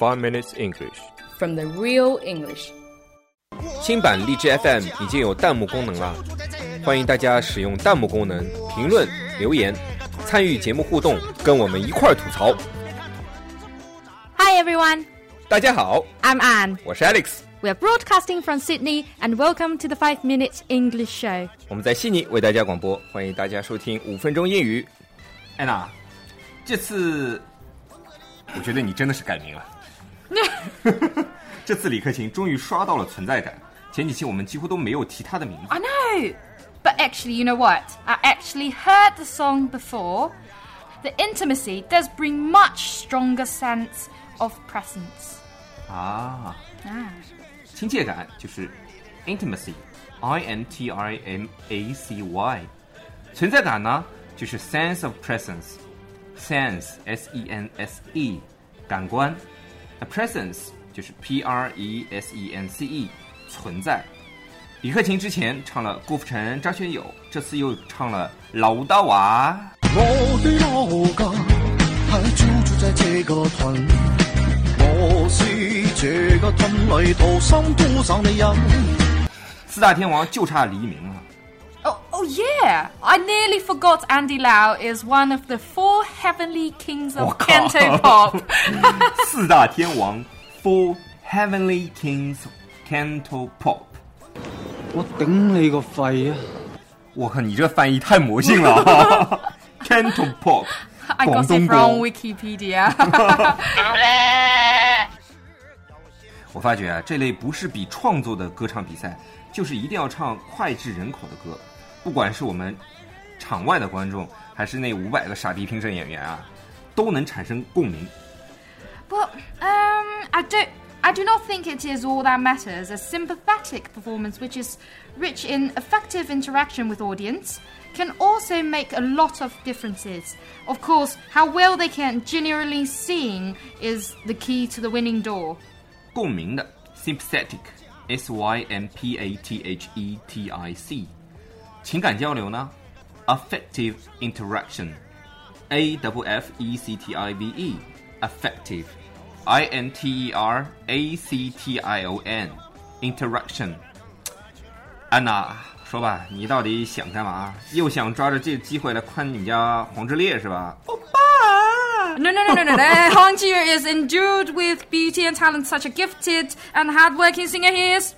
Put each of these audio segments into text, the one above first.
Five Minutes English from the real English。新版荔枝 FM 已经有弹幕功能了，欢迎大家使用弹幕功能评论留言，参与节目互动，跟我们一块儿吐槽。 Hi everyone, 大家好， I'm Anne. 我是 Alex， We're broadcasting from Sydney and welcome to the 5 Minutes English Show. 我们在悉尼为大家广播，欢迎大家收听五分钟英语。安娜，这次我觉得你真的是改名了。 这次李克勤终于刷到了存在感，前几期我们几乎都没有提他的名字。 I know! But actually, you know what? I actually heard the song before. The intimacy does bring much stronger sense of presence. 啊， Ah. 亲切感就是 intimacy，i n t i m a c y，存在感呢就是 sense of presence，sense s e n s e，感官 ，a presence 就是 p r e s e n c e，存在。李克勤之前唱了郭富城、张学友，这次又唱了老大娃。我的老家还居住在这个屯，我是这个屯里土生土长的人。四大天王就差黎明了。Oh, oh yeah! I nearly forgot Andy Lau is one of the four heavenly kings of 我靠 Canto Pop. 四大天王，Four Heavenly Kings Canto Pop。我顶你个肺啊！我靠，你这翻译太魔性了啊！Canto Pop， I 广 got 东 it from 歌。 Wikipedia. 我发觉啊，这类不是比创作的歌唱比赛，就是一定要唱脍炙人口的歌。 不管是我们场外的观众，还是那五百个傻逼评审演员啊，都能产生共鸣。Well, um, I do. I do not think it is all that matters. A sympathetic performance, which is rich in affective interaction with audience, can also make a lot of differences. Of course, how well they can generally sing is the key to the winning door. 共鸣的 sympathetic, s y m p a t h e t i c 情感交流呢，affective interaction，a w f e c t i v e，affective，i n t e r a c t i o n，interaction。安娜，说吧，你到底想干嘛？又想抓着这个机会来宽你们家黄致列是吧？ No, no, no, no, no. no. Hong Jie is endued with beauty and talent. Such a gifted and hardworking singer he is.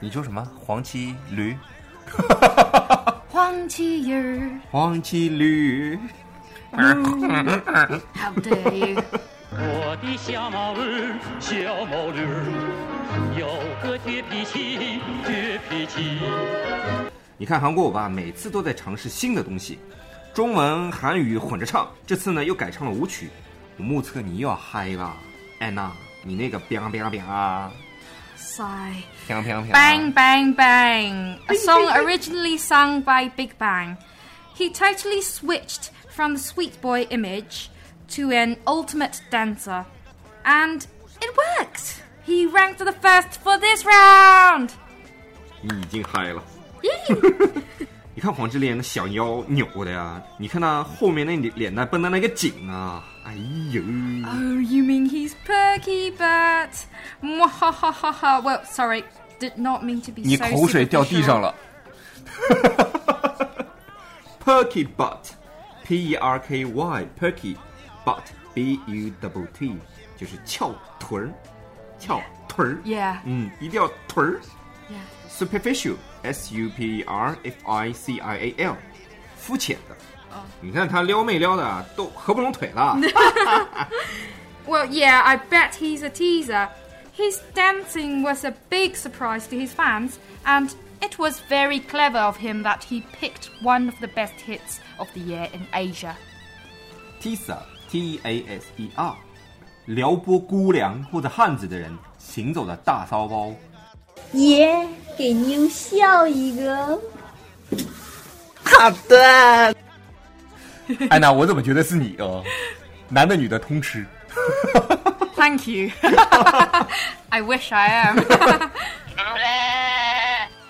你说什么？黄旗驴？ Huang Jie, 黄旗绿？how dare you? 我的小毛驴，小毛驴，有个倔脾气，倔脾气。你看韩国欧巴每次都在尝试新的东西，中文、韩语混着唱，这次呢又改唱了舞曲。我目测你又要嗨了，安娜，你那个 biang biang biang 啊 Sigh. ，biang biang biang， Bang, bang, bang. A song originally sung by Big Bang. He totally switched from the sweet boy image to an ultimate dancer. And it worked. He ranked the first for this round. 你已经嗨了。 Yee. 你看黄致列那小腰扭的呀，你看他后面那脸脸蛋绷的那个紧啊，哎呦， oh, you mean he's perky, but. Mwahahaha. Well, sorry. Did not mean to be 你 so 口水掉地上 superficial. 了。Perky butt，P E R K Y，Perky butt，B U double T，就是翘臀儿，翘臀儿。 Yeah. 嗯，一定要臀儿。 Yeah. Superficial，S U P E R F I C I A L，肤浅的。你看他撩妹撩的啊都合不拢腿了。 Well, yeah, I bet he's a teaser. His dancing was a big surprise to his fans, and it was very clever of him that he picked one of the best hits of the year in Asia. Teaser, T A S E R，撩拨姑娘或者汉子的人行走的大骚包。爷，给妞笑一个。好的。安娜，我怎么觉得是你哦？男的女的通吃。Thank you. I wish I am.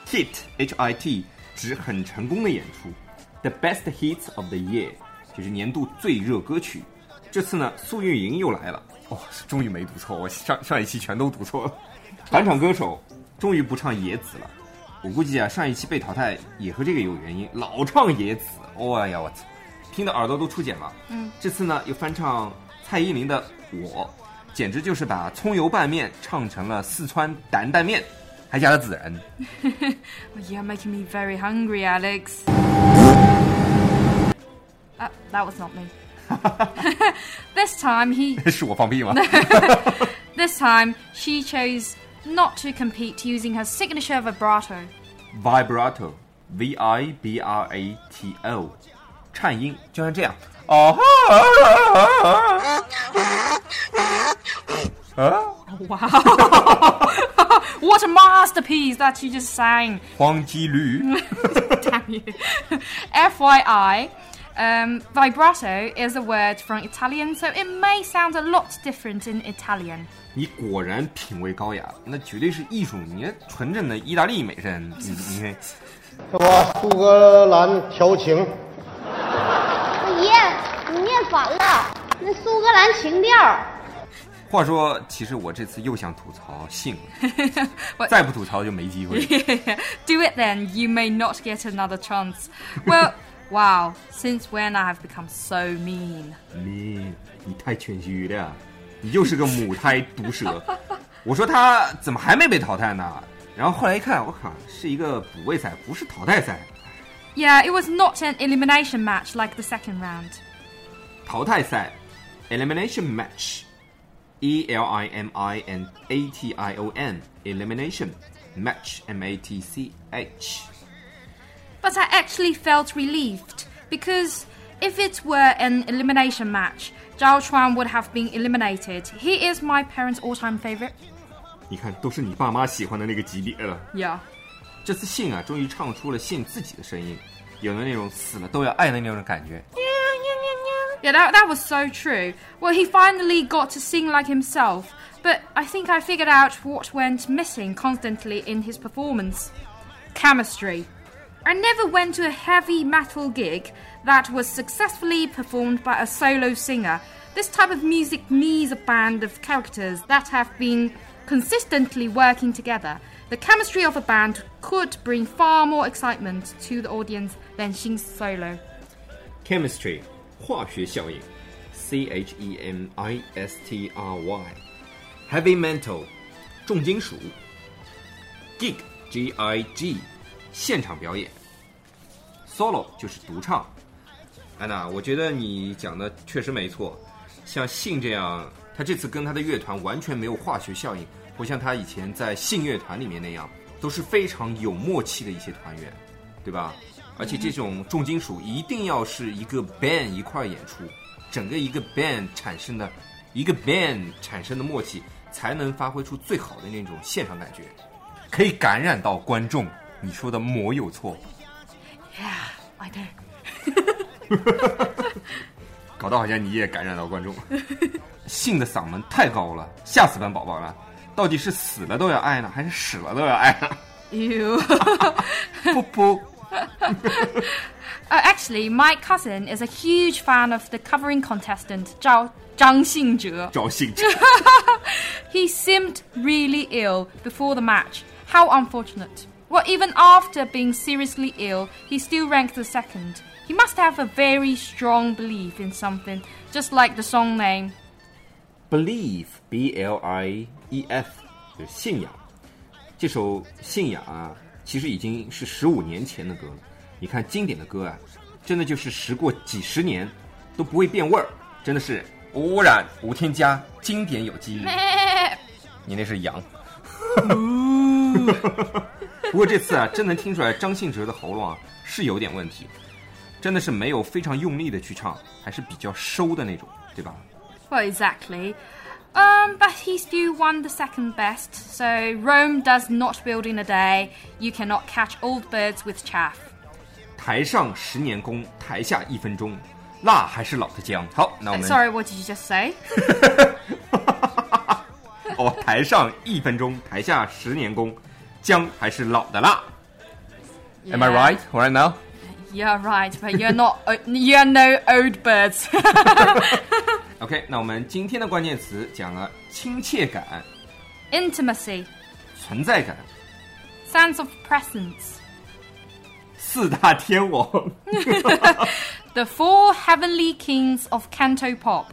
Hit H I T 指很成功的演出。The best hits of the year 就是年度最热歌曲。这次呢，苏运莹又来了，哦，终于没读错，我上上一期全都读错了。返场歌手终于不唱野子了，我估计啊，上一期被淘汰也和这个有原因，老唱野子，哦呀，我操，听的耳朵都出茧了。嗯，这次呢又翻唱蔡依林的《我》，简直就是把葱油拌面唱成了四川担担面，还加了孜然。You're making me very hungry, Alex. Uh, that was not me. this time he 是我放屁吗？this time she chose not to compete using her signature vibrato. vibrato v i b r a t o，颤音就像这样。哦，啊， Wow. what a masterpiece that you just sang. 黄鸡驴， Damn you. FYI, um, vibrato is a word from Italian, so it may sound a lot different in Italian. 你果然品味高雅，那绝对是艺术，你纯正的意大利美人。你你看，我苏格兰调情， 爷，你念反了，那苏格兰情调。话说，其实我这次又想吐槽性了，再不吐槽就没机会。Do it then, you may not get another chance. Well, wow, since when I have become so mean? Mean，你太谦虚了，你就是个母胎毒蛇。我说他怎么还没被淘汰呢？然后后来一看，我靠，是一个补位赛，不是淘汰赛。Yeah, it was not an elimination match like the second round. 淘汰赛，elimination match，e l i m i n a t i o n，elimination match m a t c h。 But I actually felt relieved because if it were an elimination match, Zhao Chuan would have been eliminated. He is my parents' all-time favorite. 你看，都是你爸妈喜欢的那个级别了。 Yeah. 这次信啊，终于唱出了信自己的声音，有了那种死了都要爱的那种感觉。 Yeah, that, that was so true. Well, he finally got to sing like himself, but I think I figured out what went missing constantly in his performance chemistry. I never went to a heavy metal gig that was successfully performed by a solo singer. This type of music needs a band of characters that have been consistently working together. The chemistry of a band could bring far more excitement to the audience than Xing's solo. chemistry 化学效应，c h e m i s t r y，heavy metal 重金属，gig g i g 现场表演，solo 就是独唱。安娜，我觉得你讲的确实没错。像信这样，他这次跟他的乐团完全没有化学效应， 不像他以前在信乐团里面那样，都是非常有默契的一些团员，对吧？而且这种重金属一定要是一个 band 一块儿演出，整个一个 band 产生的，一个 band 产生的默契，才能发挥出最好的那种现场感觉，可以感染到观众。你说的没有错，Yeah, I do. 搞得好像你也感染到观众。信的嗓门太高了，吓死本宝宝了。到底是死了都要爱呢，还是死了都要爱呢？You. Uh, actually, my cousin is a huge fan of the covering contestant Zhao Zhang Xinzhe. Zhao Xinzhe. he seemed really ill before the match. How unfortunate. Well, even after being seriously ill, he still ranked the second. He must have a very strong belief in something, just like the song name believe b l i e f 就是信仰。这首《信仰》啊，其实已经是十五年前的歌了。你看经典的歌啊，真的就是时过几十年都不会变味儿，真的是无污染、无添加，经典有记忆。你那是羊。不过这次啊，真能听出来张信哲的喉咙啊是有点问题，真的是没有非常用力的去唱，还是比较收的那种，对吧？Well, exactly. Um, but he still won the second best, so Rome does not build in a day. You cannot catch old birds with chaff. 台上十年功，台下一分钟，辣还是老的姜。好，那我 Uh, 们 sorry, what did you just say? 哦，台上一分钟，台下十年功，姜还是老的辣。Am I Yeah. right right now？ You're right, but you're not. uh, you're no old birds. OK，那我们今天的关键词讲了亲切感、intimacy、存在感、sense of presence、四大天王、the four heavenly kings of Canto Pop、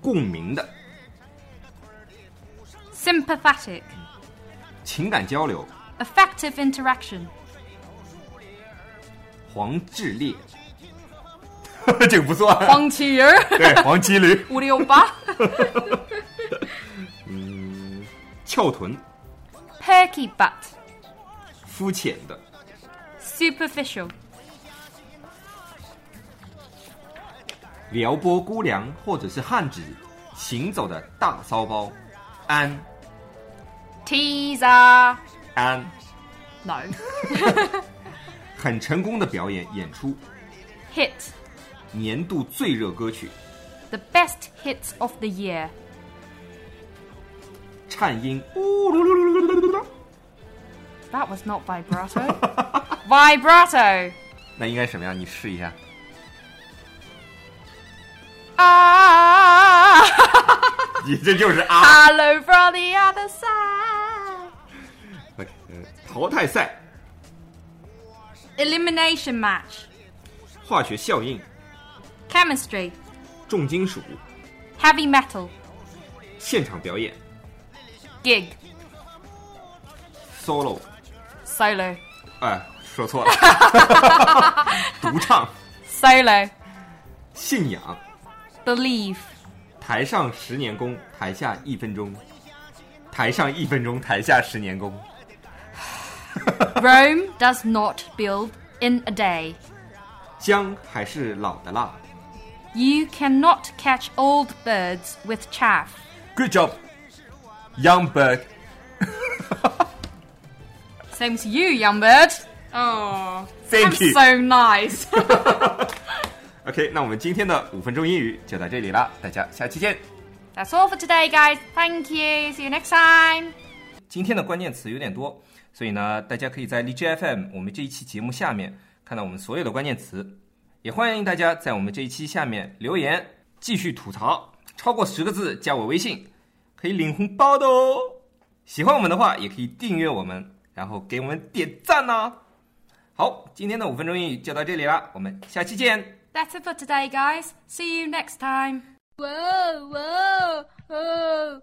共鸣的、sympathetic、情感交流、affective interaction、黄致列。这个不算。黄奇儿，对，黄麒麟，五六八。嗯。翘臀，Perky butt, 肤浅的，superficial. 撩拨姑娘或者是汉子行走的大骚包，安 Teaser. 安，No. 很成功的表演演出，Hit. 年度最热歌曲，The best hits of the year. 颤音，That was not vibrato. vibrato. 那应该什么样？你试一下。Ah. 你这就是啊。Hello from the other side. 淘汰赛，Elimination match. 化学效应，Chemistry. 重金属， Heavy metal. 现场表演 Gig. ，solo， Solo. 哎，说错了，独唱， Solo. 信仰， Believe. 台上十年功，台下一分钟，台上一分钟，台下十年功。 Rome does not build in a day. 姜还是老的辣。 You cannot catch old birds with chaff. Good job, young bird。 Same to you, young bird. Oh, Thank I'm you. so nice. OK，那我们今天的五分钟英语就到这里了，大家下期见。 That's all for today, guys. Thank you. See you next time. 今天的关键词有点多，所以呢，大家可以在荔枝 FM 我们这一期节目下面看到我们所有的关键词， 也欢迎大家在我们这一期下面留言，继续吐槽，超过十个字加我微信，可以领红包的哦。喜欢我们的话，也可以订阅我们，然后给我们点赞呐、好，今天的五分钟英语就到这里了，我们下期见。That's it for today, guys. See you next time. Whoa, whoa, whoa.